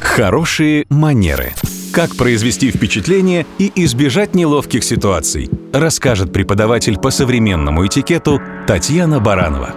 Хорошие манеры. Как произвести впечатление и избежать неловких ситуаций, расскажет преподаватель по современному этикету Татьяна Баранова.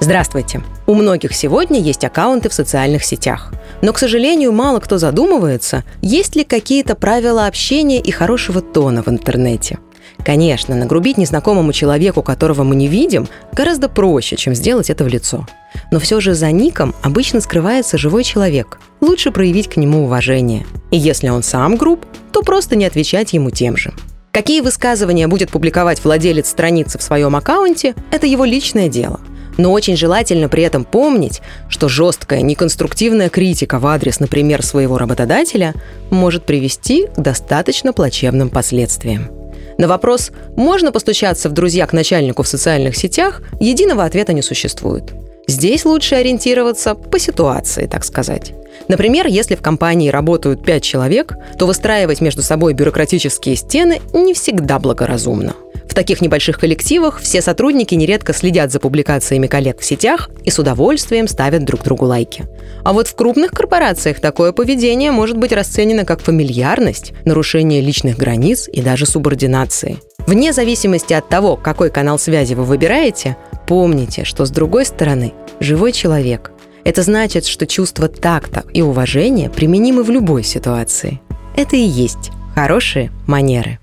Здравствуйте! У многих сегодня есть аккаунты в социальных сетях. Но, к сожалению, мало кто задумывается, есть ли какие-то правила общения и хорошего тона в интернете. Конечно, нагрубить незнакомому человеку, которого мы не видим, гораздо проще, чем сделать это в лицо. Но все же за ником обычно скрывается живой человек. Лучше проявить к нему уважение. И если он сам груб, то просто не отвечать ему тем же. Какие высказывания будет публиковать владелец страницы в своем аккаунте – это его личное дело – но очень желательно при этом помнить, что жесткая, неконструктивная критика в адрес, например, своего работодателя может привести к достаточно плачевным последствиям. На вопрос «можно постучаться в друзья к начальнику в социальных сетях?» единого ответа не существует. Здесь лучше ориентироваться по ситуации, так сказать. Например, если в компании работают пять человек, то выстраивать между собой бюрократические стены не всегда благоразумно – таких небольших коллективах все сотрудники нередко следят за публикациями коллег в сетях и с удовольствием ставят друг другу лайки. А вот в крупных корпорациях такое поведение может быть расценено как фамильярность, нарушение личных границ и даже субординации. Вне зависимости от того, какой канал связи вы выбираете, помните, что с другой стороны живой человек. Это значит, что чувство такта и уважения применимы в любой ситуации. Это и есть хорошие манеры.